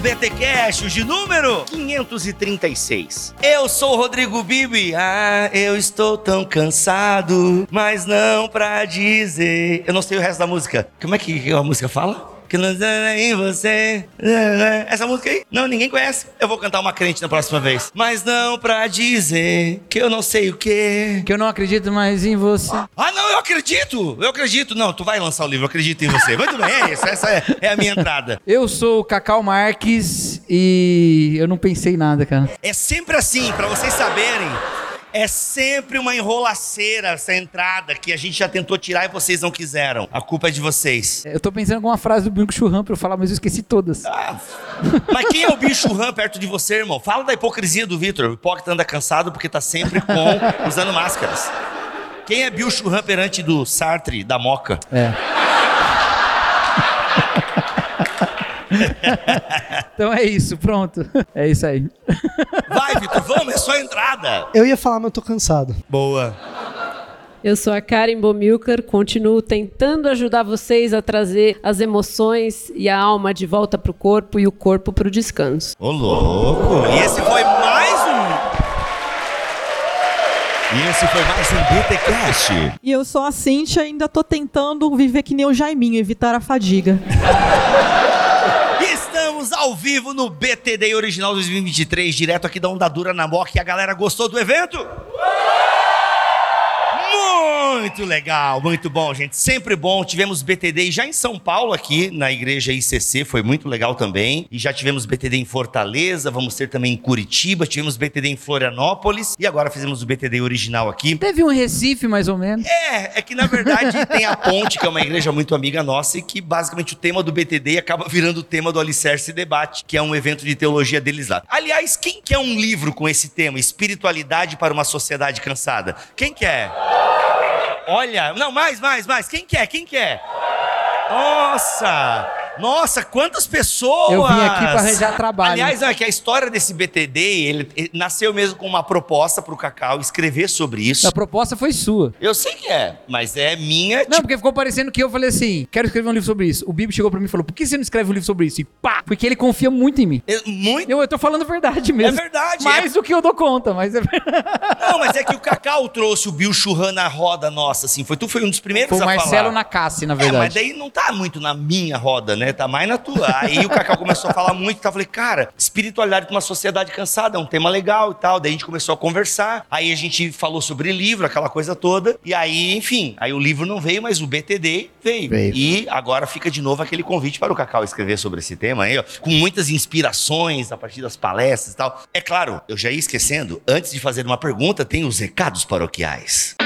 Mais BT Cash de número 536. Eu sou o Rodrigo Bibi. Ah, eu estou tão cansado, mas não pra dizer. Eu não sei o resto da música. Como é que a música fala? Que em você. Essa música aí? Não, ninguém conhece. Eu vou cantar uma crente na próxima vez. Mas não pra dizer que eu não sei o quê. Que eu não acredito mais em você. Ah, não, eu acredito! Eu acredito. Não, tu vai lançar o livro, eu acredito em você. Muito bem, é isso. Essa é, é a minha entrada. Eu sou o Cacau Marques e eu não pensei nada, cara. É sempre assim, pra vocês saberem. É sempre uma enrolaceira essa entrada que a gente já tentou tirar e vocês não quiseram. A culpa é de vocês. Eu tô pensando em alguma frase do Bingo Churran pra eu falar, mas eu esqueci todas. Ah, mas quem é o bicho rã perto de você, irmão? Fala da hipocrisia do Vitor. O hipócrita anda cansado porque tá sempre com usando máscaras. Quem é Bill Churran perante do Sartre, da Moca? É. então é isso, pronto. É isso aí. Vai, Vitor, vamos, é só a entrada. Eu ia falar, mas eu tô cansado. Boa. Eu sou a Karen Bomilcar, continuo tentando ajudar vocês a trazer as emoções e a alma de volta pro corpo e o corpo pro descanso. Ô, louco! E esse foi mais um. E esse foi mais um BTcast. E eu sou a Cintia e ainda tô tentando viver que nem o Jaiminho, evitar a fadiga. Estamos ao vivo no BTD Original 2023, direto aqui da Onda Dura na Moca. E a galera gostou do evento? Muito legal, muito bom, gente. Sempre bom. Tivemos BTD já em São Paulo, aqui na igreja ICC, foi muito legal também. E já tivemos BTD em Fortaleza, vamos ter também em Curitiba, tivemos BTD em Florianópolis e agora fizemos o BTD original aqui. Teve um Recife, mais ou menos. É, é que na verdade tem a Ponte, que é uma igreja muito amiga nossa, e que basicamente o tema do BTD acaba virando o tema do Alicerce Debate, que é um evento de teologia deles lá. Aliás, quem quer um livro com esse tema, Espiritualidade para uma Sociedade Cansada? Quem quer? Olha, não, mais, mais, mais. Quem quer? Quem quer? Nossa! Nossa, quantas pessoas! Eu vim aqui pra arranjar trabalho. Aliás, é que a história desse BTD, ele, ele nasceu mesmo com uma proposta pro Cacau escrever sobre isso. A proposta foi sua. Eu sei que é, mas é minha. Não, tipo, porque ficou parecendo que eu falei assim: quero escrever um livro sobre isso. O Bibi chegou pra mim e falou: por que você não escreve um livro sobre isso? E pá! Porque ele confia muito em mim. é muito. Eu, eu tô falando a verdade mesmo. É verdade, Mais do que eu dou conta, mas é verdade. Não, mas é que o Cacau trouxe o Bill Churran na roda nossa, assim. Foi tu, foi um dos primeiros Foi o a Marcelo falar. Nakassi, na É, mas verdade. daí não tá muito na minha roda, né? Tá mais na tua. Aí o Cacau começou a falar muito e tal. Eu falei, cara, espiritualidade pra uma sociedade cansada é um tema legal e tal. Daí a gente começou a conversar. Aí a gente falou sobre livro, aquela coisa toda. E aí, enfim, aí o livro não veio, mas o BTD veio. Veio. E agora fica de novo aquele convite para o Cacau escrever sobre esse tema aí, ó, com muitas inspirações a partir das palestras e tal. É claro, eu já ia esquecendo, antes de fazer uma pergunta, tem os recados paroquiais.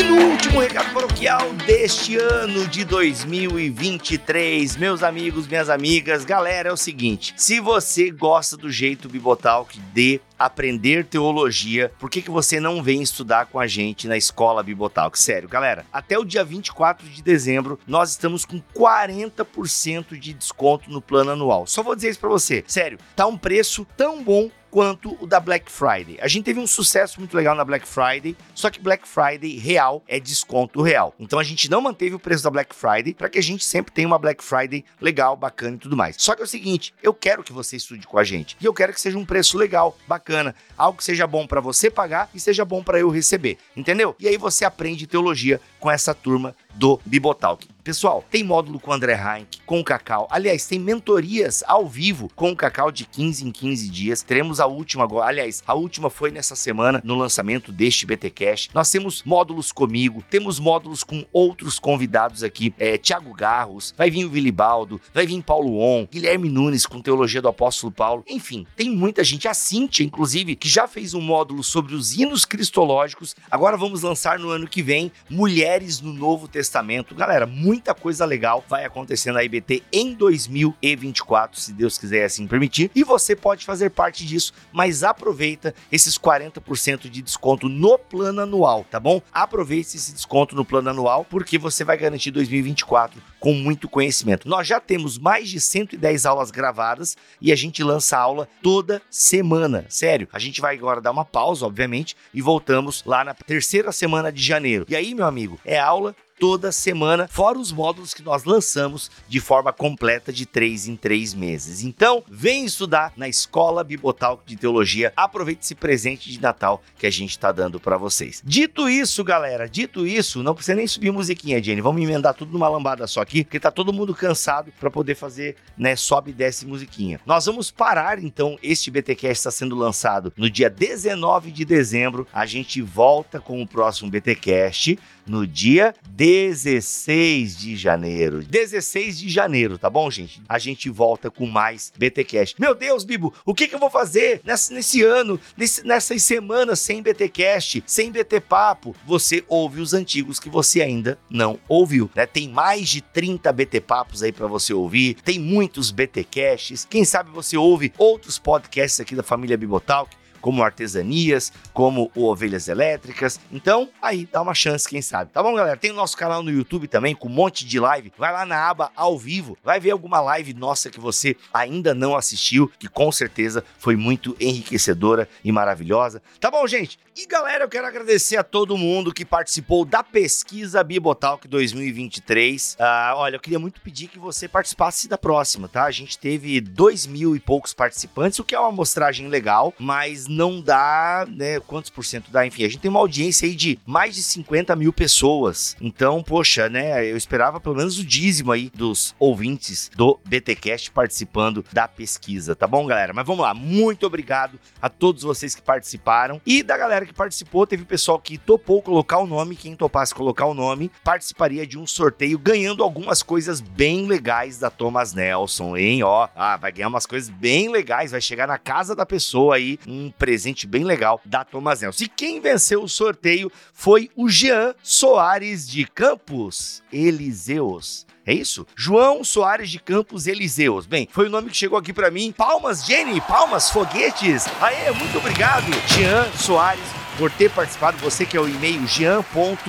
E no último recado paroquial deste ano de 2023, meus amigos, minhas amigas, galera, é o seguinte: se você gosta do jeito Bibotalk de aprender teologia, por que, que você não vem estudar com a gente na escola Bibotalk? Sério, galera, até o dia 24 de dezembro nós estamos com 40% de desconto no plano anual. Só vou dizer isso pra você, sério, tá um preço tão bom quanto o da Black Friday. A gente teve um sucesso muito legal na Black Friday, só que Black Friday real é desconto real. Então a gente não manteve o preço da Black Friday para que a gente sempre tenha uma Black Friday legal, bacana e tudo mais. Só que é o seguinte, eu quero que você estude com a gente e eu quero que seja um preço legal, bacana, algo que seja bom para você pagar e seja bom para eu receber, entendeu? E aí você aprende teologia com essa turma do Bibotalk. Pessoal, tem módulo com o André Heinck, com o Cacau. Aliás, tem mentorias ao vivo com o Cacau de 15 em 15 dias. Teremos a última agora. Aliás, a última foi nessa semana, no lançamento deste BT Cash. Nós temos módulos comigo, temos módulos com outros convidados aqui. É, Tiago Garros, vai vir o Vilibaldo, vai vir Paulo On, Guilherme Nunes com Teologia do Apóstolo Paulo. Enfim, tem muita gente. A Cintia, inclusive, que já fez um módulo sobre os hinos cristológicos. Agora vamos lançar no ano que vem Mulheres no Novo Testamento Testamento. Galera, muita coisa legal vai acontecer na IBT em 2024, se Deus quiser assim permitir. E você pode fazer parte disso, mas aproveita esses 40% de desconto no plano anual, tá bom? Aproveite esse desconto no plano anual, porque você vai garantir 2024 com muito conhecimento. Nós já temos mais de 110 aulas gravadas e a gente lança aula toda semana. Sério, a gente vai agora dar uma pausa, obviamente, e voltamos lá na terceira semana de janeiro. E aí, meu amigo, é aula toda semana, fora os módulos que nós lançamos de forma completa de três em três meses. Então, vem estudar na Escola Bibotal de Teologia. Aproveite esse presente de Natal que a gente está dando para vocês. Dito isso, galera, dito isso, não precisa nem subir musiquinha, Jenny. Vamos emendar tudo numa lambada só aqui, porque tá todo mundo cansado para poder fazer, né, sobe e desce musiquinha. Nós vamos parar então, este BTcast está sendo lançado no dia 19 de dezembro. A gente volta com o próximo BTcast no dia 16 de janeiro. 16 de janeiro, tá bom, gente? A gente volta com mais BTcast. Meu Deus, Bibo, o que, que eu vou fazer nesse, nesse ano, nesse, nessas semanas sem BTcast, sem BT Papo? Você ouve os antigos que você ainda não ouviu, né? Tem mais de 30 BT Papos aí para você ouvir, tem muitos BTcasts. Quem sabe você ouve outros podcasts aqui da família Bibotalk como artesanias, como ovelhas elétricas. Então, aí dá uma chance, quem sabe. Tá bom, galera? Tem o nosso canal no YouTube também com um monte de live. Vai lá na aba ao vivo, vai ver alguma live nossa que você ainda não assistiu, que com certeza foi muito enriquecedora e maravilhosa. Tá bom, gente? E galera, eu quero agradecer a todo mundo que participou da pesquisa Bibotalk 2023. Ah, olha, eu queria muito pedir que você participasse da próxima, tá? A gente teve dois mil e poucos participantes, o que é uma amostragem legal, mas não dá, né? Quantos por cento dá? Enfim, a gente tem uma audiência aí de mais de 50 mil pessoas. Então, poxa, né? Eu esperava pelo menos o dízimo aí dos ouvintes do BTcast participando da pesquisa, tá bom, galera? Mas vamos lá, muito obrigado a todos vocês que participaram e da galera que participou. Teve pessoal que topou colocar o nome. Quem topasse colocar o nome participaria de um sorteio ganhando algumas coisas bem legais da Thomas Nelson, hein? Ó, ah, vai ganhar umas coisas bem legais, vai chegar na casa da pessoa aí um presente bem legal da Thomas Nelson. E quem venceu o sorteio foi o Jean Soares de Campos Eliseus. É isso? João Soares de Campos Eliseus. Bem, foi o nome que chegou aqui para mim. Palmas, Jenny, palmas, foguetes. Aê, muito obrigado, Jean Soares por ter participado. Você que é o e-mail jean.gmail.com.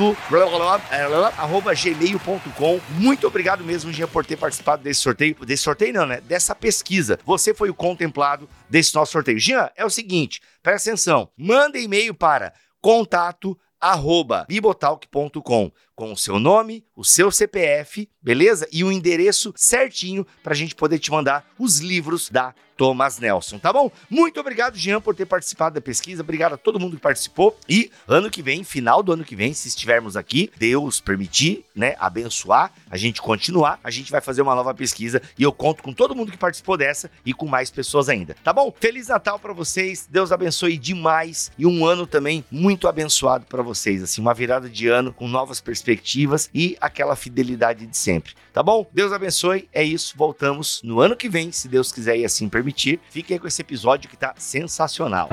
Muito obrigado mesmo, Jean, por ter participado desse sorteio. Desse sorteio não, né? Dessa pesquisa. Você foi o contemplado desse nosso sorteio. Jean, é o seguinte, presta atenção. Manda e-mail para contato arroba bibotalk.com com o seu nome, o seu CPF, beleza? E o endereço certinho para a gente poder te mandar os livros da Thomas Nelson, tá bom? Muito obrigado, Jean, por ter participado da pesquisa. Obrigado a todo mundo que participou. E ano que vem, final do ano que vem, se estivermos aqui, Deus permitir, né, abençoar, a gente continuar, a gente vai fazer uma nova pesquisa e eu conto com todo mundo que participou dessa e com mais pessoas ainda, tá bom? Feliz Natal para vocês. Deus abençoe demais e um ano também muito abençoado para vocês, assim, uma virada de ano com novas perspectivas e aquela fidelidade de sempre, tá bom? Deus abençoe. É isso. Voltamos no ano que vem, se Deus quiser e assim permitir. Fique aí com esse episódio que tá sensacional.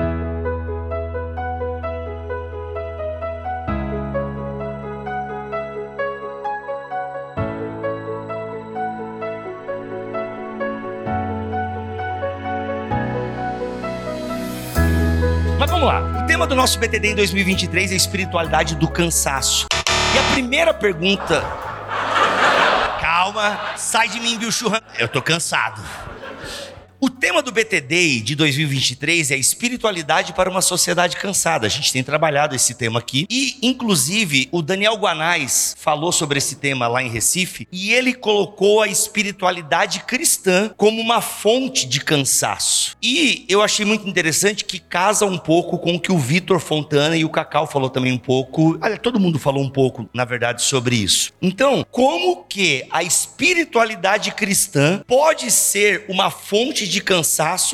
Mas vamos lá. O tema do nosso BTD em 2023 é espiritualidade do cansaço. E a primeira pergunta. Calma, sai de mim, Churran. Eu tô cansado. Tema do BTD de 2023 é espiritualidade para uma sociedade cansada. A gente tem trabalhado esse tema aqui e, inclusive, o Daniel Guanais falou sobre esse tema lá em Recife e ele colocou a espiritualidade cristã como uma fonte de cansaço. E eu achei muito interessante que casa um pouco com o que o Vitor Fontana e o Cacau falou também um pouco. Olha, todo mundo falou um pouco, na verdade, sobre isso. Então, como que a espiritualidade cristã pode ser uma fonte de cansaço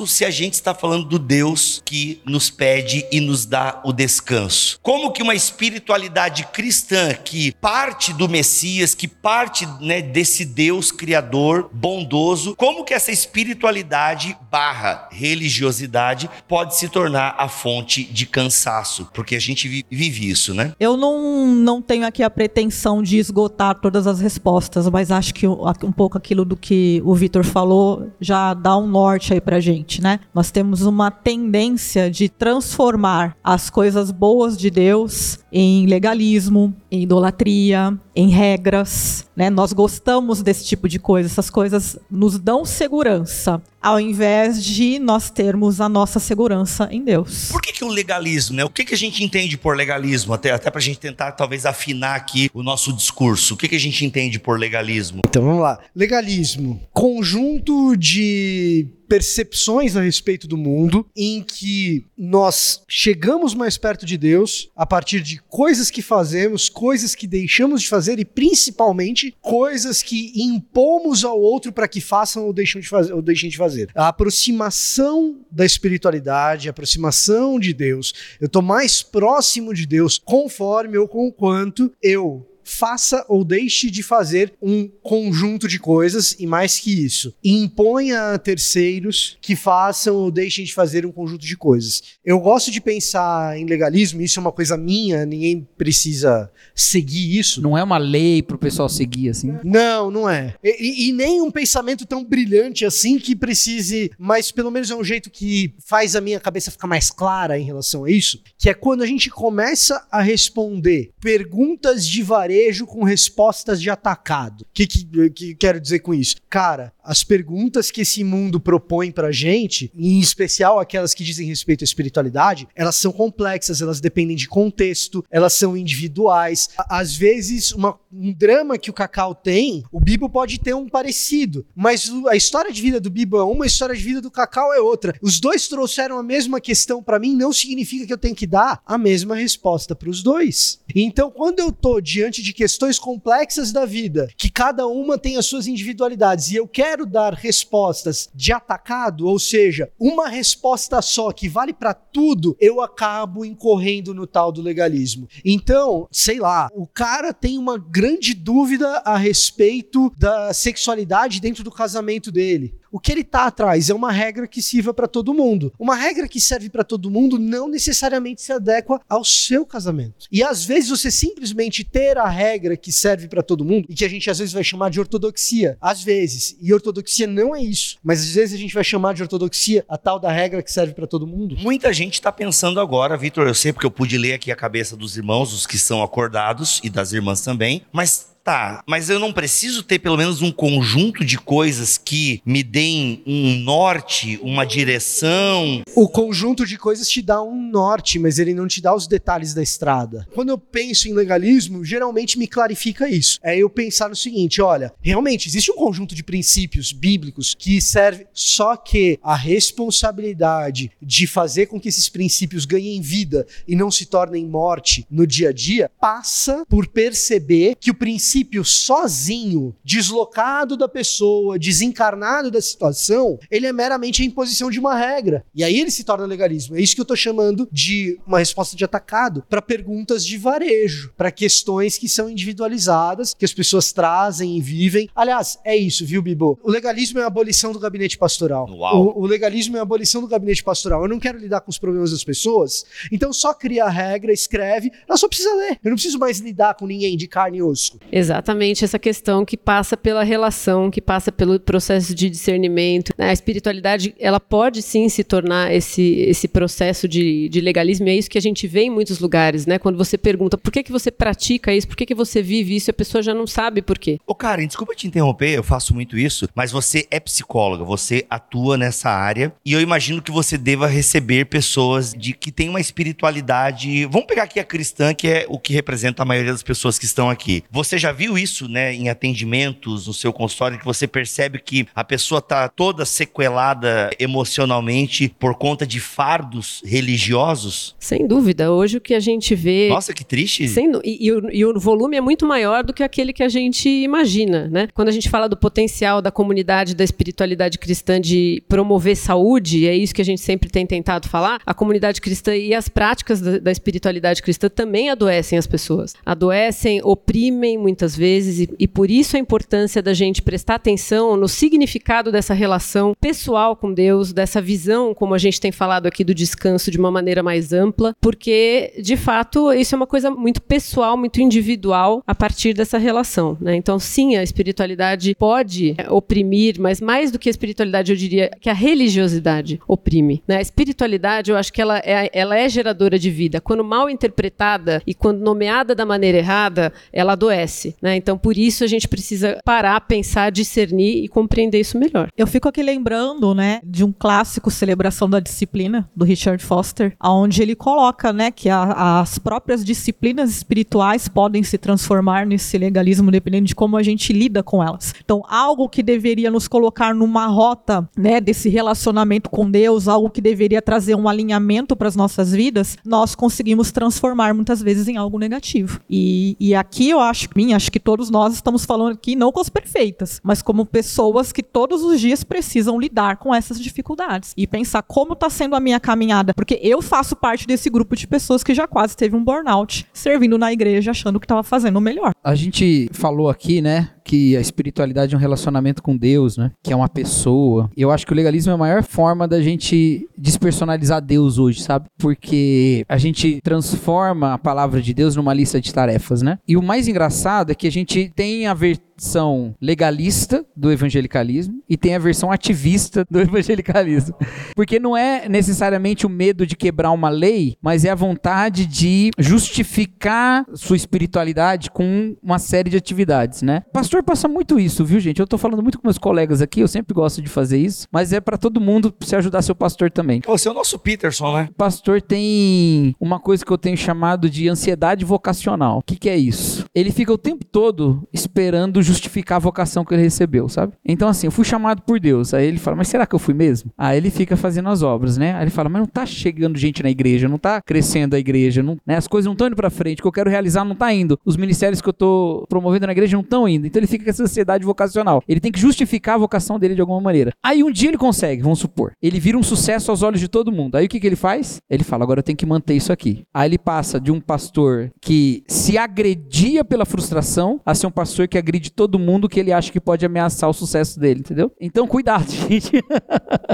se a gente está falando do Deus que nos pede e nos dá o descanso. Como que uma espiritualidade cristã que parte do Messias, que parte né, desse Deus criador bondoso, como que essa espiritualidade barra religiosidade pode se tornar a fonte de cansaço? Porque a gente vive isso, né? Eu não, não tenho aqui a pretensão de esgotar todas as respostas, mas acho que um pouco aquilo do que o Vitor falou já dá um norte aí pra gente, né? Nós temos uma tendência de transformar as coisas boas de Deus em legalismo, em idolatria, em regras, né? Nós gostamos desse tipo de coisa, essas coisas nos dão segurança, ao invés de nós termos a nossa segurança em Deus. Por que, que o legalismo, né? O que, que a gente entende por legalismo? Até, até pra gente tentar talvez afinar aqui o nosso discurso. O que, que a gente entende por legalismo? Então vamos lá. Legalismo, conjunto de percepções a respeito do mundo em que nós chegamos mais perto de Deus a partir de coisas que fazemos, coisas que deixamos de fazer e principalmente coisas que impomos ao outro para que façam ou deixem de fazer, ou deixem de fazer. A aproximação da espiritualidade, a aproximação de Deus. Eu estou mais próximo de Deus conforme ou com quanto eu faça ou deixe de fazer um conjunto de coisas e mais que isso, imponha a terceiros que façam ou deixem de fazer um conjunto de coisas. Eu gosto de pensar em legalismo, isso é uma coisa minha, ninguém precisa seguir isso. Não é uma lei para o pessoal seguir assim? Não, não é. E, e, nem um pensamento tão brilhante assim que precise, mas pelo menos é um jeito que faz a minha cabeça ficar mais clara em relação a isso, que é quando a gente começa a responder perguntas de varejo varejo com respostas de atacado. O que, que, que quero dizer com isso? Cara, as perguntas que esse mundo propõe pra gente, em especial aquelas que dizem respeito à espiritualidade, elas são complexas, elas dependem de contexto, elas são individuais. Às vezes, uma, um drama que o Cacau tem, o Bibo pode ter um parecido, mas a história de vida do Bibo é uma, a história de vida do Cacau é outra. Os dois trouxeram a mesma questão para mim, não significa que eu tenho que dar a mesma resposta para os dois. Então, quando eu tô diante de questões complexas da vida, que cada uma tem as suas individualidades, e eu quero dar respostas de atacado, ou seja, uma resposta só que vale para tudo, eu acabo incorrendo no tal do legalismo. Então, sei lá, o cara tem uma grande dúvida a respeito da sexualidade dentro do casamento dele. O que ele está atrás é uma regra que sirva para todo mundo. Uma regra que serve para todo mundo não necessariamente se adequa ao seu casamento. E às vezes você simplesmente ter a regra que serve para todo mundo, e que a gente às vezes vai chamar de ortodoxia, às vezes, e ortodoxia não é isso, mas às vezes a gente vai chamar de ortodoxia a tal da regra que serve para todo mundo. Muita gente está pensando agora, Vitor, eu sei porque eu pude ler aqui a cabeça dos irmãos, os que são acordados e das irmãs também, mas Tá, mas eu não preciso ter pelo menos um conjunto de coisas que me deem um norte, uma direção. O conjunto de coisas te dá um norte, mas ele não te dá os detalhes da estrada. Quando eu penso em legalismo, geralmente me clarifica isso. É eu pensar no seguinte: olha, realmente existe um conjunto de princípios bíblicos que serve, só que a responsabilidade de fazer com que esses princípios ganhem vida e não se tornem morte no dia a dia passa por perceber que o princípio princípio sozinho, deslocado da pessoa, desencarnado da situação, ele é meramente a imposição de uma regra. E aí ele se torna legalismo. É isso que eu estou chamando de uma resposta de atacado para perguntas de varejo, para questões que são individualizadas, que as pessoas trazem e vivem. Aliás, é isso, viu, Bibo? O legalismo é a abolição do gabinete pastoral. O, o legalismo é a abolição do gabinete pastoral. Eu não quero lidar com os problemas das pessoas, então só cria a regra, escreve, ela só precisa ler. Eu não preciso mais lidar com ninguém de carne e osso. Exatamente essa questão que passa pela relação, que passa pelo processo de discernimento. Né? A espiritualidade, ela pode sim se tornar esse, esse processo de, de legalismo, e é isso que a gente vê em muitos lugares, né? Quando você pergunta por que, que você pratica isso, por que, que você vive isso, a pessoa já não sabe por quê. Ô, Karen, desculpa te interromper, eu faço muito isso, mas você é psicóloga, você atua nessa área, e eu imagino que você deva receber pessoas de que têm uma espiritualidade. Vamos pegar aqui a cristã, que é o que representa a maioria das pessoas que estão aqui. Você já viu isso, né, em atendimentos, no seu consultório, que você percebe que a pessoa tá toda sequelada emocionalmente por conta de fardos religiosos? Sem dúvida. Hoje o que a gente vê. Nossa, que triste. Sem e, e o, e o volume é muito maior do que aquele que a gente imagina, né? Quando a gente fala do potencial da comunidade da espiritualidade cristã de promover saúde, é isso que a gente sempre tem tentado falar. A comunidade cristã e as práticas da, da espiritualidade cristã também adoecem as pessoas. Adoecem, oprimem muitas vezes, e, e por isso a importância da gente prestar atenção no significado dessa relação pessoal com Deus, dessa visão, como a gente tem falado aqui, do descanso de uma maneira mais ampla, porque, de fato, isso é uma coisa muito pessoal, muito individual a partir dessa relação. Né? Então, sim, a espiritualidade pode é, oprimir, mas mais do que a espiritualidade, eu diria que a religiosidade oprime. Né? A espiritualidade, eu acho que ela é, ela é geradora de vida. Quando mal interpretada e quando nomeada da maneira errada, ela adoece. Né? Então, por isso, a gente precisa parar, pensar, discernir e compreender isso melhor. Eu fico aqui lembrando, né, de um clássico Celebração da Disciplina, do Richard Foster, onde ele coloca, né, que a- as próprias disciplinas espirituais podem se transformar nesse legalismo dependendo de como a gente lida com elas. Então, algo que deveria nos colocar numa rota, né, desse relacionamento com Deus, algo que deveria trazer um alinhamento para as nossas vidas, nós conseguimos transformar muitas vezes em algo negativo. E, e aqui eu acho, mim, acho que todos nós estamos falando aqui não com as perfeitas, mas como pessoas que todos os dias precisam lidar com essas dificuldades e pensar como está sendo a minha caminhada, porque eu faço parte desse grupo de pessoas que já quase teve um burnout, servindo na igreja, achando que estava fazendo o melhor. A gente falou aqui, né, que a espiritualidade é um relacionamento com Deus, né, que é uma pessoa. E eu acho que o legalismo é a maior forma da gente despersonalizar Deus hoje, sabe? Porque a gente transforma a palavra de Deus numa lista de tarefas, né? E o mais engraçado é que a gente tem a versão legalista do evangelicalismo e tem a versão ativista do evangelicalismo. Porque não é necessariamente o medo de quebrar uma lei, mas é a vontade de justificar sua espiritualidade com uma série de atividades, né? Pastor passa muito isso, viu, gente? Eu tô falando muito com meus colegas aqui, eu sempre gosto de fazer isso, mas é pra todo mundo se ajudar seu pastor também. Você é o nosso Peterson, né? O pastor tem uma coisa que eu tenho chamado de ansiedade vocacional. O que, que é isso? Ele fica o tempo todo esperando justificar a vocação que ele recebeu, sabe? Então, assim, eu fui chamado por Deus. Aí ele fala, mas será que eu fui mesmo? Aí ele fica fazendo as obras, né? Aí ele fala, mas não tá chegando gente na igreja, não tá crescendo a igreja, não, né? as coisas não estão indo pra frente, o que eu quero realizar não tá indo. Os ministérios que eu tô promovendo na igreja não estão indo. Então ele fica com essa ansiedade vocacional. Ele tem que justificar a vocação dele de alguma maneira. Aí um dia ele consegue, vamos supor. Ele vira um sucesso aos olhos de todo mundo. Aí o que, que ele faz? Ele fala, agora eu tenho que manter isso aqui. Aí ele passa de um pastor que se agredia pela frustração a ser um pastor que agride todo mundo que ele acha que pode ameaçar o sucesso dele, entendeu? Então cuidado, gente.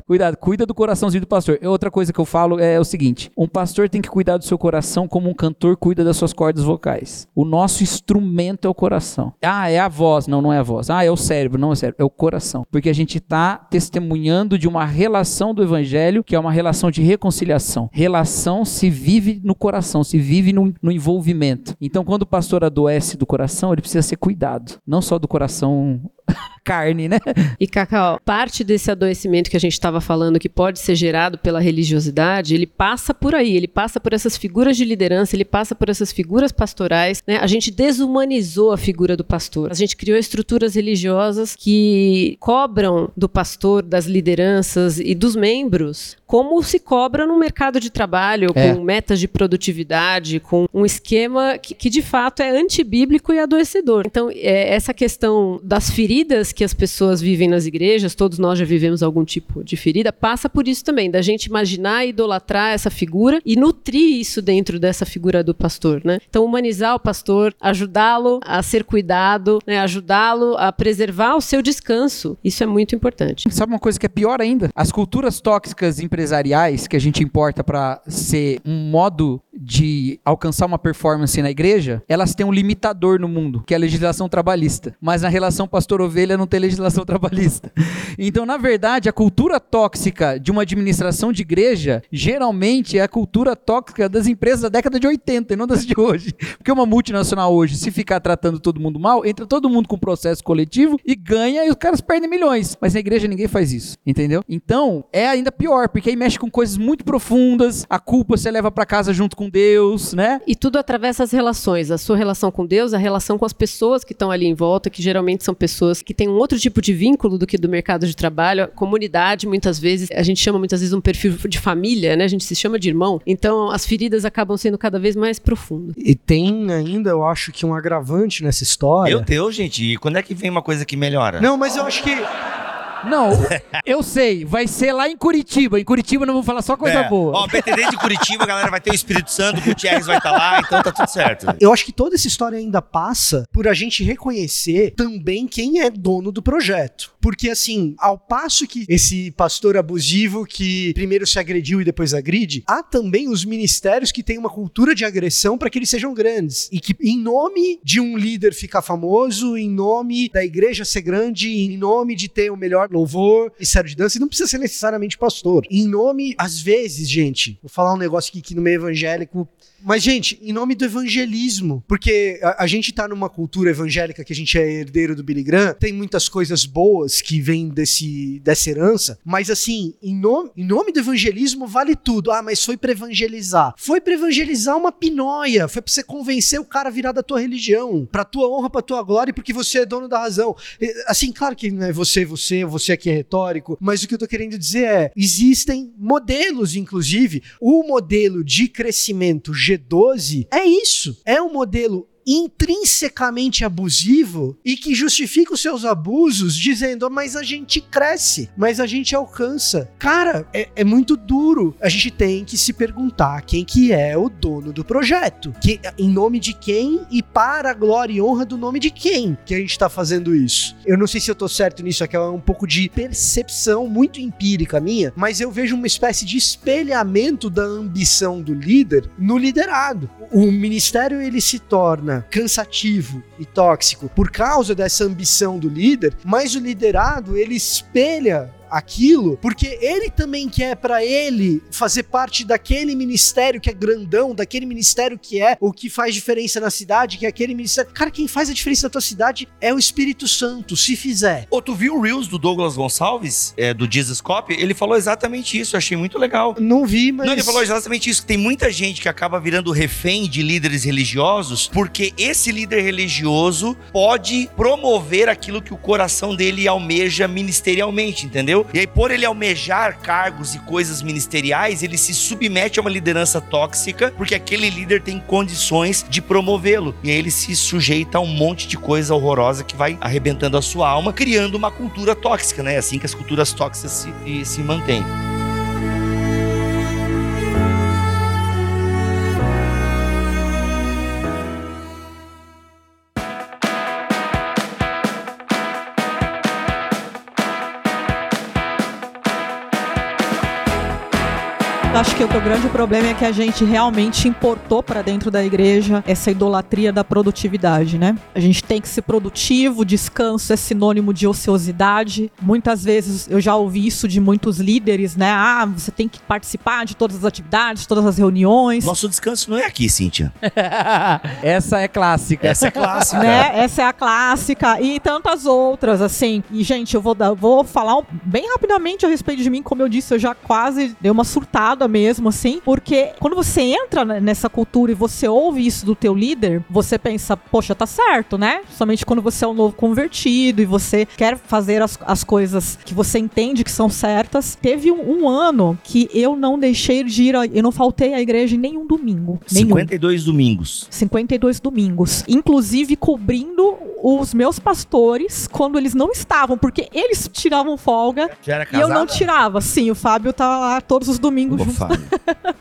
cuidado, cuida do coraçãozinho do pastor. Outra coisa que eu falo é o seguinte: um pastor tem que cuidar do seu coração como um cantor cuida das suas cordas vocais. O nosso instrumento é o coração. Ah, é a voz. Não, não é a voz. Ah, é o cérebro. Não é o cérebro. É o coração. Porque a gente está testemunhando de uma relação do evangelho que é uma relação de reconciliação. Relação se vive no coração, se vive no, no envolvimento. Então, quando o pastor adoece do coração, ele precisa ser cuidado. Não só do coração carne, né? E Cacau, parte desse adoecimento que a gente estava falando que pode ser gerado pela religiosidade, ele passa por aí, ele passa por essas figuras de liderança, ele passa por essas figuras pastorais, né? A gente desumanizou a figura do pastor. A gente criou estruturas religiosas que cobram do pastor, das lideranças e dos membros como se cobra no mercado de trabalho, É. com metas de produtividade, com um esquema que, que de fato é antibíblico e adoecedor. Então, é, essa questão das feridas que as pessoas vivem nas igrejas, todos nós já vivemos algum tipo de ferida, passa por isso também, da gente imaginar e idolatrar essa figura e nutrir isso dentro dessa figura do pastor, né? Então, humanizar o pastor, ajudá-lo a ser cuidado, né? ajudá-lo a preservar o seu descanso. Isso é muito importante. Sabe uma coisa que é pior ainda? As culturas tóxicas empresariais que a gente importa pra ser um modo de alcançar uma performance na igreja, elas têm um limitador no mundo, que é a legislação trabalhista. Mas na relação pastor-ovelha não tem legislação trabalhista. Então, na verdade, a cultura tóxica de uma administração de igreja geralmente é a cultura tóxica das empresas da década de 80 e não das de hoje. Porque uma multinacional hoje, se ficar tratando todo mundo mal, entra todo mundo com processo coletivo e ganha e os caras perdem milhões. Mas na igreja ninguém faz isso, entendeu? Então, é ainda pior, porque aí mexe com coisas muito profundas, a culpa você leva pra casa junto com Deus, né? E tudo atravessa as relações, a sua relação com Deus, a relação com as pessoas que estão ali em volta, que geralmente são pessoas que têm um outro tipo de vínculo do que do mercado de trabalho. A comunidade, muitas vezes, a gente chama muitas vezes um perfil de família, né? A gente se chama de irmão. Então, as feridas acabam sendo cada vez mais profundas. E tem ainda, eu acho que um agravante nessa história. Meu Deus, gente, e quando é que vem uma coisa que melhora? Não, mas eu acho que Não, eu sei, vai ser lá em Curitiba. Em Curitiba não vou falar só coisa É. boa. Ó, BTD de Curitiba, a galera vai ter o Espírito Santo, o Gutierrez vai estar lá, então tá tudo certo. Eu acho que toda essa história ainda passa por a gente reconhecer também quem é dono do projeto. Porque, assim, ao passo que esse pastor abusivo que primeiro se agrediu e depois agride, há também os ministérios que têm uma cultura de agressão para que eles sejam grandes. E que, em nome de um líder ficar famoso, em nome da igreja ser grande, em nome de ter o melhor louvor e sério de dança, e não precisa ser necessariamente pastor. Em nome, às vezes, gente, vou falar um negócio aqui no meio evangélico mas, gente, em nome do evangelismo, porque a, a gente tá numa cultura evangélica que a gente é herdeiro do Billy Graham, tem muitas coisas boas que vêm desse, dessa herança, mas assim, em nome, em nome do evangelismo vale tudo. Ah, mas foi pra evangelizar. Foi pra evangelizar uma pinóia, foi pra você convencer o cara a virar da tua religião, pra tua honra, pra tua glória, porque você é dono da razão. Assim, claro que não é você, você, você aqui é retórico, mas o que eu tô querendo dizer é, existem modelos, inclusive, o modelo de crescimento G12 é isso. É um modelo intrinsecamente abusivo e que justifica os seus abusos dizendo, "Ah, mas a gente cresce, mas a gente alcança. Cara, é, é muito duro. A gente tem que se perguntar quem que é o dono do projeto. Que, em nome de quem e para a glória e honra do nome de quem que a gente tá fazendo isso. Eu não sei se eu tô certo nisso, aqui é um pouco de percepção muito empírica minha, mas eu vejo uma espécie de espelhamento da ambição do líder no liderado. O ministério ele se torna cansativo e tóxico por causa dessa ambição do líder, mas o liderado ele espelha aquilo, porque ele também quer pra ele fazer parte daquele ministério que é grandão, daquele ministério que é o que faz diferença na cidade, que é aquele ministério. Cara, quem faz a diferença na tua cidade é o Espírito Santo, se fizer. Ô, tu viu o Reels do Douglas Gonçalves, é, do Jesus Cop? Ele falou exatamente isso, eu achei muito legal. Não vi, mas Não, ele falou exatamente isso, que tem muita gente que acaba virando refém de líderes religiosos, porque esse líder religioso pode promover aquilo que o coração dele almeja ministerialmente, entendeu? E aí, por ele almejar cargos e coisas ministeriais, ele se submete a uma liderança tóxica, porque aquele líder tem condições de promovê-lo. E aí ele se sujeita a um monte de coisa horrorosa que vai arrebentando a sua alma, criando uma cultura tóxica, né? É assim que as culturas tóxicas se, se mantêm. Que o grande problema é que a gente realmente importou para dentro da igreja essa idolatria da produtividade, né? A gente tem que ser produtivo, descanso é sinônimo de ociosidade. Muitas vezes eu já ouvi isso de muitos líderes, né? Ah, você tem que participar de todas as atividades, todas as reuniões. Nosso descanso não é aqui, Cíntia. Essa é clássica. Essa é clássica. né? Essa é a clássica e tantas outras, assim. E, gente, eu vou, dar, vou falar bem rapidamente a respeito de mim. Como eu disse, eu já quase dei uma surtada mesmo, assim. Porque quando você entra ne- nessa cultura e você ouve isso do teu líder, você pensa, poxa, tá certo, né? Somente quando você é um novo convertido e você quer fazer as, as coisas que você entende que são certas. Teve um, um ano que eu não deixei de ir, a- eu não faltei à igreja em nenhum domingo. Nenhum. 52 domingos. 52 domingos, inclusive cobrindo os meus pastores quando eles não estavam, porque eles tiravam folga e eu não tirava. Sim, o Fábio tava lá todos os domingos Ô, junto.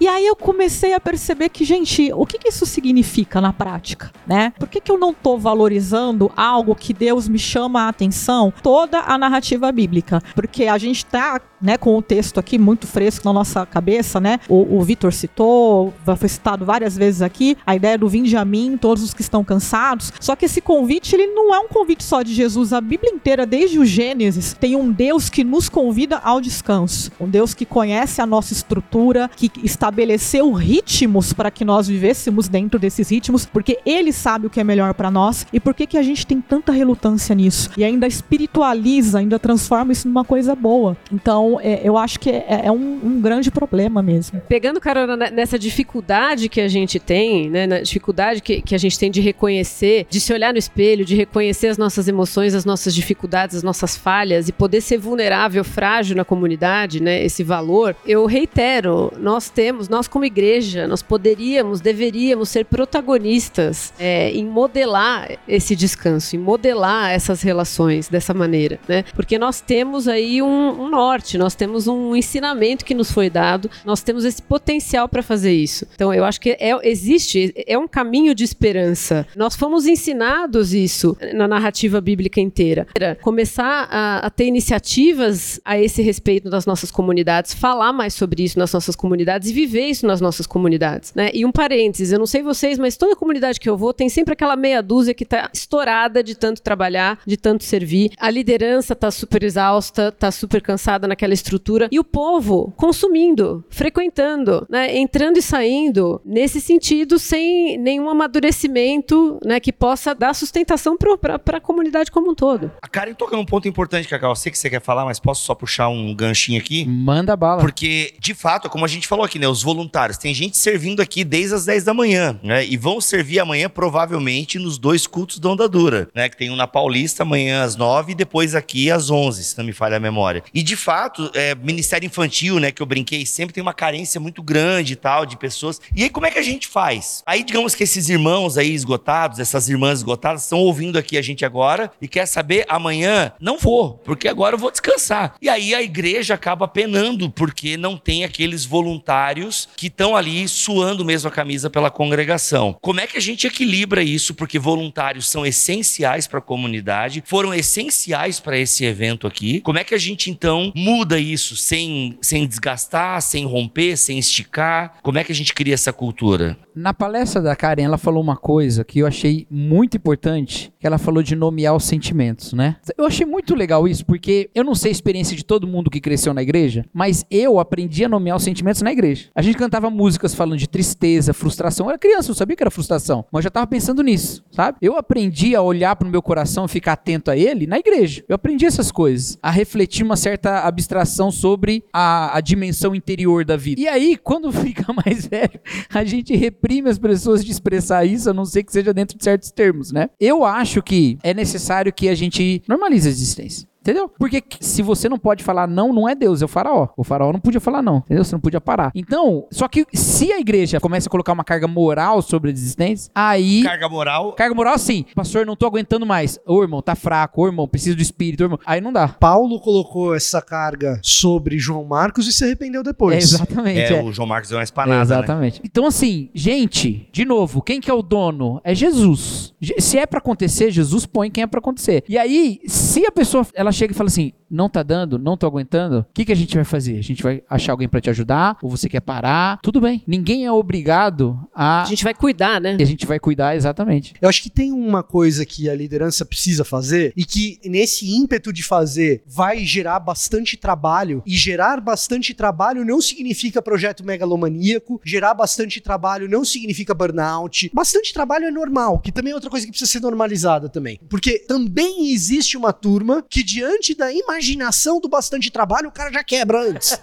E aí eu comecei a perceber que, gente, o que, que isso significa na prática, né? Por que, que eu não tô valorizando algo que Deus me chama a atenção? Toda a narrativa bíblica. Porque a gente tá, né, com o texto aqui muito fresco na nossa cabeça, né? O, o Vitor citou, foi citado várias vezes aqui, a ideia do vinde a mim, todos os que estão cansados. Só que esse convite, ele não é um convite só de Jesus. A Bíblia inteira, desde o Gênesis, tem um Deus que nos convida ao descanso. Um Deus que conhece a nossa estrutura, que estabeleceu ritmos para que nós vivêssemos dentro desses ritmos, porque ele sabe o que é melhor para nós. E por que que a gente tem tanta relutância nisso? E ainda espiritualiza, ainda transforma isso numa coisa boa. Então, Então, é, eu acho que é, é um, um, grande problema mesmo. Pegando carona nessa dificuldade que a gente tem, né, na dificuldade que, que a gente tem de reconhecer, de se olhar no espelho, de reconhecer as nossas emoções, as nossas dificuldades, as nossas falhas e poder ser vulnerável, frágil na comunidade, né, esse valor, eu reitero, nós temos, nós como igreja, nós poderíamos, deveríamos ser protagonistas é, em modelar esse descanso, em modelar essas relações dessa maneira, né? Porque nós temos aí um, um norte, nós temos um ensinamento que nos foi dado, nós temos esse potencial para fazer isso. Então, eu acho que é, existe, é um caminho de esperança. Nós fomos ensinados isso na narrativa bíblica inteira. Começar a, a ter iniciativas a esse respeito das nossas comunidades, falar mais sobre isso nas nossas comunidades e viver isso nas nossas comunidades, né? E um parênteses, eu não sei vocês, mas toda comunidade que eu vou tem sempre aquela meia dúzia que está estourada de tanto trabalhar, de tanto servir. A liderança está super exausta, está super cansada naquela estrutura e o povo consumindo, frequentando, né? Entrando e saindo nesse sentido sem nenhum amadurecimento, né? Que possa dar sustentação para a comunidade como um todo. A Karen toca num ponto importante, Cacau. Eu sei que você quer falar, mas posso só puxar um ganchinho aqui? Manda bala. Porque, de fato, como a gente falou aqui, né? Os voluntários. Tem gente servindo aqui desde as 10 da manhã, né? E vão servir amanhã, provavelmente, nos dois cultos da Onda Dura, né? Que tem um na Paulista amanhã às 9 e depois aqui às 11, se não me falha a memória. E, de fato, é, Ministério Infantil, né? Que eu brinquei, sempre tem uma carência muito grande e tal, de pessoas. E aí, como é que a gente faz? Aí, digamos que esses irmãos aí esgotados, essas irmãs esgotadas, estão ouvindo aqui a gente agora e quer saber, amanhã, não vou, porque agora eu vou descansar. E aí a igreja acaba penando, porque não tem aqueles voluntários que estão ali suando mesmo a camisa pela congregação. Como é que a gente equilibra isso? Porque voluntários são essenciais para a comunidade, foram essenciais para esse evento aqui. Como é que a gente então muda isso sem, sem desgastar, sem romper, sem esticar? Como é que a gente cria essa cultura? Na palestra da Karen, ela falou uma coisa que eu achei muito importante, que ela falou de nomear os sentimentos, né? Eu achei muito legal isso, porque eu não sei a experiência de todo mundo que cresceu na igreja, mas eu aprendi a nomear os sentimentos na igreja. A gente cantava músicas falando de tristeza, frustração. Eu era criança, eu sabia que era frustração, mas eu já tava pensando nisso, sabe? Eu aprendi a olhar pro meu coração e ficar atento a ele na igreja. Eu aprendi essas coisas, a refletir uma certa abstração sobre a, a dimensão interior da vida. E aí, quando fica mais velho, a gente reprime as pessoas de expressar isso, a não ser que seja dentro de certos termos, né? Eu acho que é necessário que a gente normalize a existência. Entendeu? Porque se você não pode falar não, não é Deus, é o faraó. O faraó não podia falar não, entendeu? Você não podia parar. Então, só que se a igreja começa a colocar uma carga moral sobre a existência, aí... Carga moral? Carga moral, sim. Pastor, não tô aguentando mais. Ô, irmão, tá fraco. Ô, irmão, preciso do espírito. Ô, irmão. Aí não dá. Paulo colocou essa carga sobre João Marcos e se arrependeu depois. É, exatamente. É, é, o João Marcos deu uma espanada, é, Exatamente. Né? Então, assim, gente, de novo, quem que é o dono? É Jesus. Se é para acontecer, Jesus põe quem é para acontecer. E aí, se a pessoa, ela chega e fala assim, não tá dando, não tô aguentando, o que, que a gente vai fazer? A gente vai achar alguém para te ajudar? Ou você quer parar? Tudo bem. Ninguém é obrigado a. A gente vai cuidar, né? A gente vai cuidar, exatamente. Eu acho que tem uma coisa que a liderança precisa fazer e que nesse ímpeto de fazer vai gerar bastante trabalho. E gerar bastante trabalho não significa projeto megalomaníaco, gerar bastante trabalho não significa burnout. Bastante trabalho é normal, que também é outra coisa que precisa ser normalizada também. Porque também existe uma turma que, diante da imaginação, do bastante trabalho, o cara já quebra antes.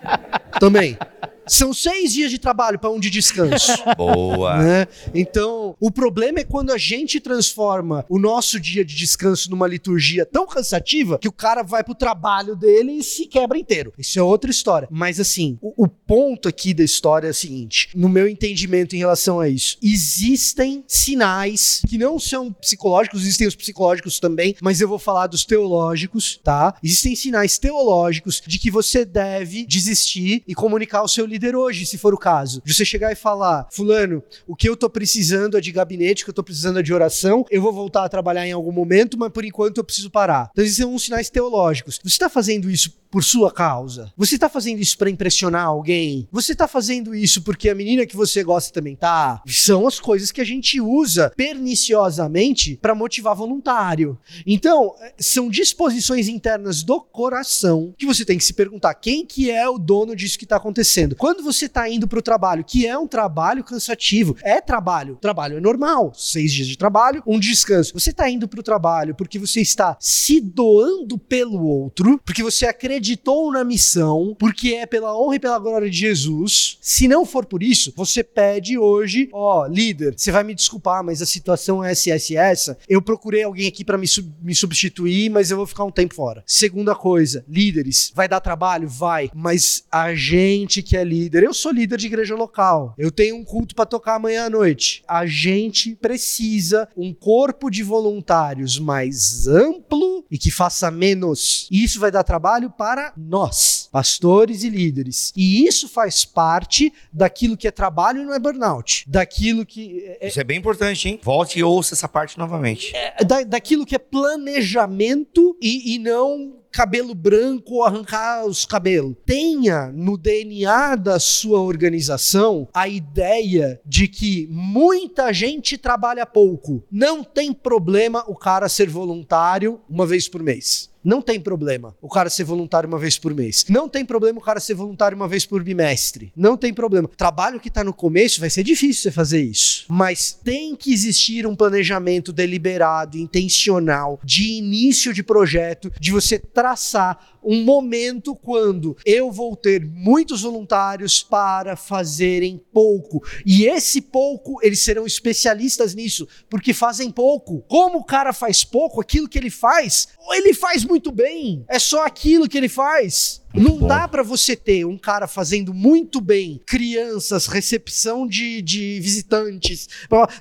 Também. São seis dias de trabalho para um de descanso. Boa. Né? Então, o problema é quando a gente transforma o nosso dia de descanso numa liturgia tão cansativa que o cara vai pro trabalho dele e se quebra inteiro. Isso é outra história. Mas assim, o, o ponto aqui da história é o seguinte: no meu entendimento em relação a isso, existem sinais que não são psicológicos, existem os psicológicos também, mas eu vou falar dos teológicos, tá? Existem sinais teológicos de que você deve desistir e comunicar o seu líder hoje, se for o caso. De você chegar e falar, fulano, o que eu tô precisando é de gabinete, o que eu tô precisando é de oração, eu vou voltar a trabalhar em algum momento, mas por enquanto eu preciso parar. Então, esses são uns sinais teológicos. Você está fazendo isso por sua causa? Você está fazendo isso para impressionar alguém? Você está fazendo isso porque a menina que você gosta também tá? São as coisas que a gente usa perniciosamente para motivar voluntário. Então, são disposições internas do coração que você tem que se perguntar quem que é o dono disso que está acontecendo. Quando você está indo para o trabalho, que é um trabalho cansativo, é trabalho. Trabalho é normal, seis dias de trabalho, um descanso. Você está indo para o trabalho porque você está se doando pelo outro, porque você acredita acreditou na missão, porque é pela honra e pela glória de Jesus. Se não for por isso, você pede hoje, ó, líder, você vai me desculpar, mas a situação é essa, essa, essa. Eu procurei alguém aqui para me, me substituir, mas eu vou ficar um tempo fora. Segunda coisa, líderes, vai dar trabalho? Vai, mas a gente que é líder, eu sou líder de igreja local, eu tenho um culto para tocar amanhã à noite. A gente precisa um corpo de voluntários mais amplo e que faça menos. E isso vai dar trabalho para nós, pastores e líderes. E isso faz parte daquilo que é trabalho e não é burnout. Daquilo que. É, isso é bem importante, hein? Volte e ouça essa parte novamente. É, da, daquilo que é planejamento e, e não cabelo branco ou arrancar os cabelos. Tenha no DNA da sua organização a ideia de que muita gente trabalha pouco. Não tem problema o cara ser voluntário uma vez por mês. Não tem problema o cara ser voluntário uma vez por mês. Não tem problema o cara ser voluntário uma vez por bimestre. Não tem problema. Trabalho que está no começo vai ser difícil você fazer isso. Mas tem que existir um planejamento deliberado, intencional, de início de projeto, de você traçar um momento quando eu vou ter muitos voluntários para fazerem pouco. E esse pouco, eles serão especialistas nisso, porque fazem pouco. Como o cara faz pouco, aquilo que ele faz, ele faz muito bem. É só aquilo que ele faz. Não Bom. dá para você ter um cara fazendo muito bem crianças, recepção de, de visitantes.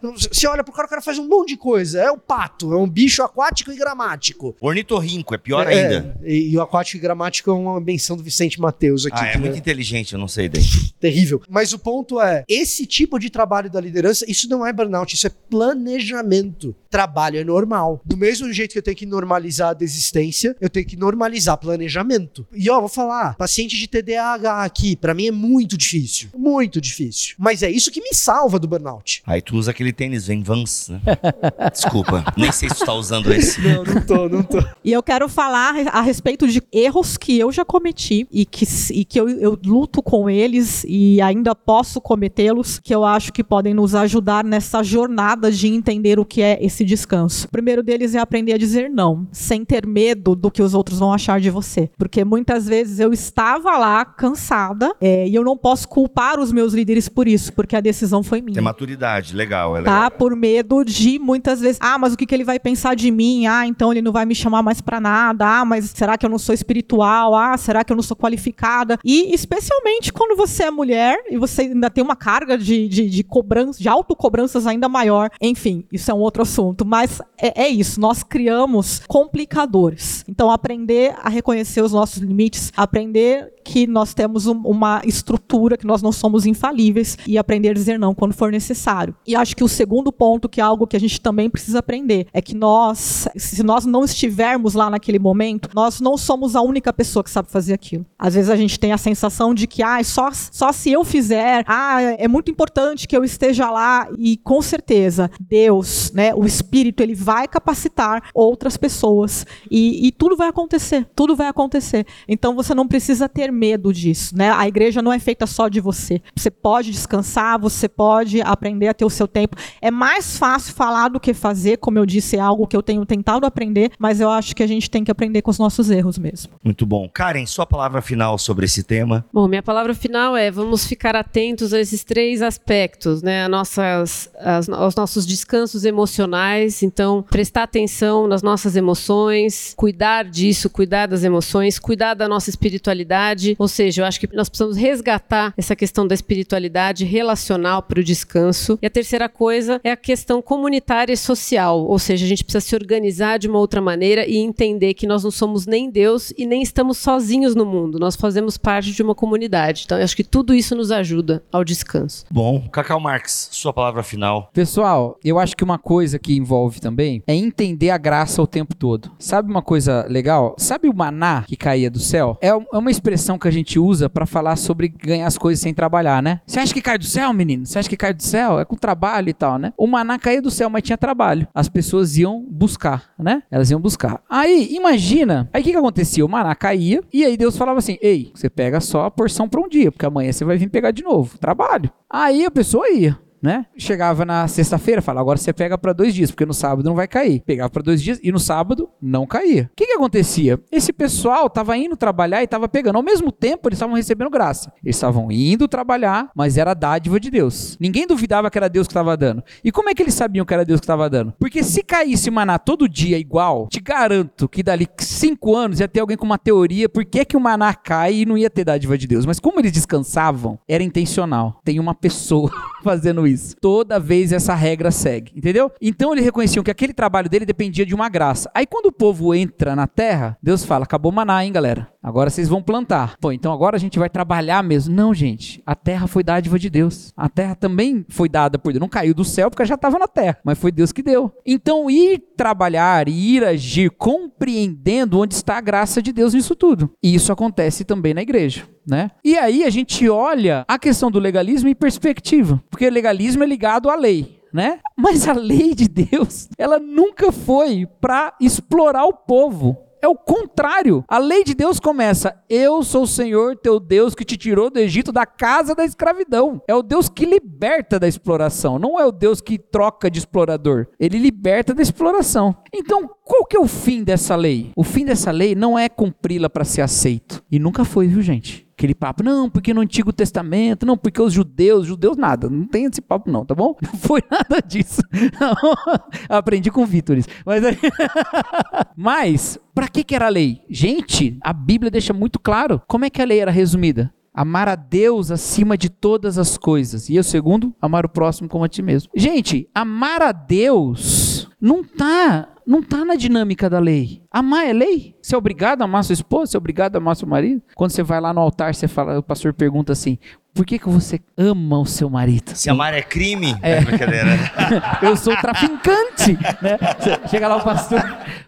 Você olha pro cara, o cara faz um monte de coisa. É o pato, é um bicho aquático e gramático. Ornitorrinco, é pior é, ainda. É, e, e, o aquático e gramático é uma menção do Vicente Mateus aqui. Ah, é né? muito inteligente, eu não sei daí. Terrível. Mas o ponto é, esse tipo de trabalho da liderança, isso não é burnout, isso é planejamento. Trabalho é normal. Do mesmo jeito que eu tenho que normalizar a desistência, eu tenho que normalizar planejamento. E ó, vou falar falar, paciente de TDAH aqui, para mim é muito difícil. Muito difícil. Mas é isso que me salva do burnout. Aí tu usa aquele tênis Vem Vans, né? Desculpa, nem sei se tu tá usando esse. Não, não tô, não tô. E eu quero falar a respeito de erros que eu já cometi e que, e que eu, eu luto com eles e ainda posso cometê-los, que eu acho que podem nos ajudar nessa jornada de entender o que é esse descanso. O primeiro deles é aprender a dizer não, sem ter medo do que os outros vão achar de você. Porque muitas vezes vezes eu estava lá cansada é, e eu não posso culpar os meus líderes por isso, porque a decisão foi minha. Tem maturidade, legal, é tá? legal. Tá? Por medo de muitas vezes, ah, mas o que, que ele vai pensar de mim? Ah, então ele não vai me chamar mais para nada. Ah, mas será que eu não sou espiritual? Ah, será que eu não sou qualificada? E especialmente quando você é mulher e você ainda tem uma carga de, de, de cobrança, de autocobranças ainda maior. Enfim, isso é um outro assunto. Mas é, é isso, nós criamos complicadores. Então, aprender a reconhecer os nossos limites, aprender que nós temos um, uma estrutura, que nós não somos infalíveis e aprender a dizer não quando for necessário. E acho que o segundo ponto, que é algo que a gente também precisa aprender, é que nós, se nós não estivermos lá naquele momento, nós não somos a única pessoa que sabe fazer aquilo. Às vezes a gente tem a sensação de que, ah, só, só se eu fizer, ah, é muito importante que eu esteja lá e com certeza Deus, né, o Espírito, ele vai capacitar outras pessoas e, e tudo vai acontecer, tudo vai acontecer. Então você não precisa ter medo disso, né? A igreja não é feita só de você. Você pode descansar, você pode aprender a ter o seu tempo. É mais fácil falar do que fazer, como eu disse, é algo que eu tenho tentado aprender, mas eu acho que a gente tem que aprender com os nossos erros mesmo. Muito bom. Karen, sua palavra final sobre esse tema? Bom, minha palavra final é vamos ficar atentos a esses três aspectos, né? A nossas, as, aos nossos descansos emocionais, então prestar atenção nas nossas emoções, cuidar disso, cuidar das emoções, cuidar da nossa espiritualidade ou seja, eu acho que nós precisamos resgatar essa questão da espiritualidade relacional para o descanso. E a terceira coisa é a questão comunitária e social, ou seja, a gente precisa se organizar de uma outra maneira e entender que nós não somos nem Deus e nem estamos sozinhos no mundo, nós fazemos parte de uma comunidade. Então, eu acho que tudo isso nos ajuda ao descanso. Bom, Cacau Marx, sua palavra final. Pessoal, eu acho que uma coisa que envolve também é entender a graça o tempo todo. Sabe uma coisa legal? Sabe o maná que caía do céu? É, é uma expressão que a gente usa para falar sobre ganhar as coisas sem trabalhar, né? Você acha que cai do céu, menino? Você acha que cai do céu? É com trabalho e tal, né? O maná caía do céu, mas tinha trabalho. As pessoas iam buscar, né? Elas iam buscar. Aí, imagina. Aí o que, que acontecia? O maná caía e aí Deus falava assim: Ei, você pega só a porção para um dia, porque amanhã você vai vir pegar de novo. Trabalho. Aí a pessoa ia. Né? Chegava na sexta-feira, falava, agora você pega para dois dias, porque no sábado não vai cair. Pegava para dois dias e no sábado não caía. O que que acontecia? Esse pessoal tava indo trabalhar e tava pegando. Ao mesmo tempo, eles estavam recebendo graça. Eles estavam indo trabalhar, mas era dádiva de Deus. Ninguém duvidava que era Deus que estava dando. E como é que eles sabiam que era Deus que estava dando? Porque se caísse maná todo dia igual, te garanto que dali cinco anos ia ter alguém com uma teoria por que, que o maná cai e não ia ter dádiva de Deus. Mas como eles descansavam, era intencional. Tem uma pessoa fazendo isso. Toda vez essa regra segue, entendeu? Então eles reconheciam que aquele trabalho dele dependia de uma graça. Aí quando o povo entra na terra, Deus fala: acabou maná, hein, galera? Agora vocês vão plantar. Pô, então agora a gente vai trabalhar mesmo. Não, gente. A terra foi dádiva de Deus. A terra também foi dada por Deus. Não caiu do céu porque já estava na terra, mas foi Deus que deu. Então ir trabalhar e ir agir compreendendo onde está a graça de Deus nisso tudo. E isso acontece também na igreja. Né? E aí a gente olha a questão do legalismo em perspectiva, porque legalismo é ligado à lei, né? Mas a lei de Deus, ela nunca foi para explorar o povo. É o contrário. A lei de Deus começa: Eu sou o Senhor teu Deus que te tirou do Egito da casa da escravidão. É o Deus que liberta da exploração, não é o Deus que troca de explorador. Ele liberta da exploração. Então, qual que é o fim dessa lei? O fim dessa lei não é cumpri-la para ser aceito. E nunca foi, viu, gente? Aquele papo, não, porque no Antigo Testamento, não, porque os judeus, judeus nada, não tem esse papo não, tá bom? Não foi nada disso. Aprendi com Vítores. Mas. Mas para que, que era a lei? Gente, a Bíblia deixa muito claro como é que a lei era resumida. Amar a Deus acima de todas as coisas. E o segundo, amar o próximo como a ti mesmo. Gente, amar a Deus não tá, não tá na dinâmica da lei. Amar é lei? Você é obrigado a amar sua esposa? Você é obrigado a amar seu marido? Quando você vai lá no altar, você fala, o pastor pergunta assim: por que, que você ama o seu marido? Se amar é crime? É. É brincadeira. Eu sou traficante, né? Chega lá o pastor,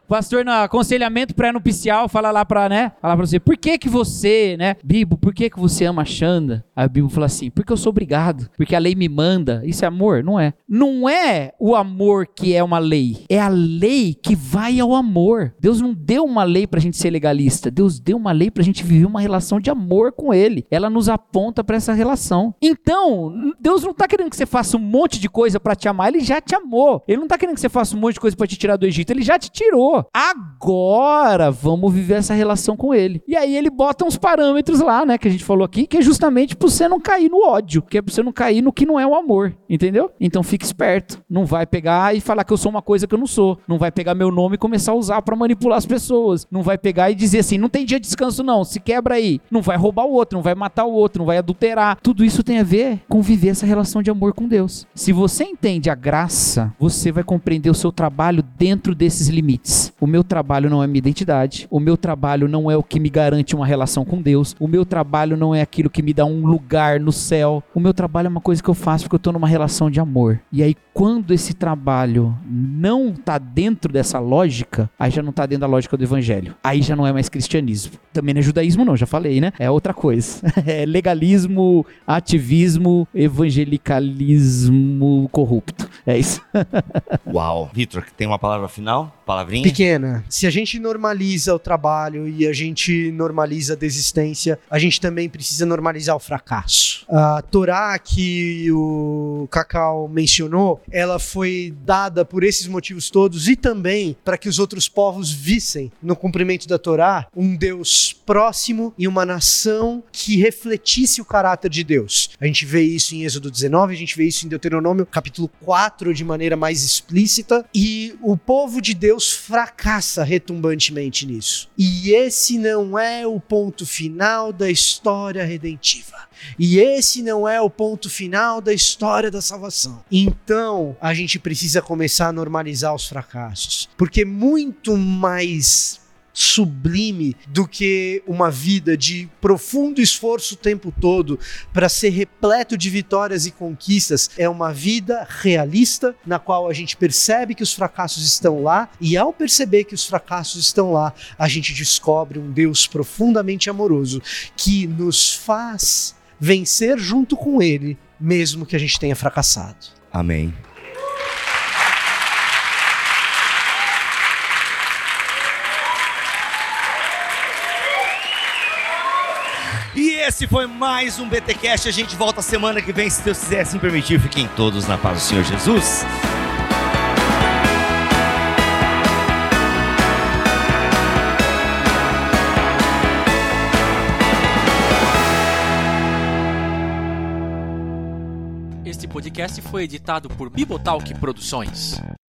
pastor no aconselhamento pré-nupcial fala lá para, né? Fala para você, por que que você, né? Bibo, por que que você ama a Xanda? Aí o Bibo fala assim, porque eu sou obrigado, porque a lei me manda. Isso é amor? Não é. Não é o amor que é uma lei, é a lei que vai ao amor. Deus não deu uma lei pra gente ser legalista, Deus deu uma lei pra gente viver uma relação de amor com ele. Ela nos aponta para essa relação. Então, Deus não tá querendo que você faça um monte de coisa para te amar, ele já te amou. Ele não tá querendo que você faça um monte de coisa para te tirar do Egito, ele já te tirou. Agora vamos viver essa relação com ele. E aí ele bota uns parâmetros lá, né, que a gente falou aqui, que é justamente para você não cair no ódio, que é para você não cair no que não é o amor, entendeu? Então fique esperto, não vai pegar e falar que eu sou uma coisa que eu não sou, não vai pegar meu nome e começar a usar para manipular as pessoas, não vai pegar e dizer assim, não tem dia de descanso não, se quebra aí, não vai roubar o outro, não vai matar o outro, não vai adulterar. Tudo isso tem a ver com viver essa relação de amor com Deus. Se você entende a graça, você vai compreender o seu trabalho dentro desses limites. O meu trabalho não é minha identidade, o meu trabalho não é o que me garante uma relação com Deus, o meu trabalho não é aquilo que me dá um lugar no céu. O meu trabalho é uma coisa que eu faço porque eu estou numa relação de amor. E aí, quando esse trabalho não está dentro dessa lógica, aí já não está dentro da lógica do evangelho. Aí já não é mais cristianismo. Também não é judaísmo, não, já falei, né? É outra coisa. É legalismo, ativismo, evangelicalismo corrupto. É isso. Uau. Vitor, tem uma palavra final? Palavrinha? Pequena. Se a gente normaliza o trabalho e a gente normaliza a desistência, a gente também precisa normalizar o fracasso. A Torá que o Cacau mencionou, ela foi dada por esses motivos todos e também para que os outros povos vissem no cumprimento da Torá um Deus próximo e uma nação que refletisse o caráter de Deus. A gente vê isso em Êxodo 19, a gente vê isso em Deuteronômio capítulo 4 de maneira mais explícita e o povo de Deus fracassa retumbantemente nisso. E esse não é o ponto final da história redentiva. E esse não é o ponto final da história da salvação. Então, a gente precisa começar a normalizar os fracassos, porque muito mais sublime do que uma vida de profundo esforço o tempo todo para ser repleto de vitórias e conquistas. É uma vida realista na qual a gente percebe que os fracassos estão lá e ao perceber que os fracassos estão lá, a gente descobre um Deus profundamente amoroso que nos faz vencer junto com ele, mesmo que a gente tenha fracassado. Amém. Esse foi mais um BTcast. A gente volta semana que vem, se Deus quiser assim permitir. Fiquem todos na paz do Senhor Jesus. Este podcast foi editado por Bibotalk Produções.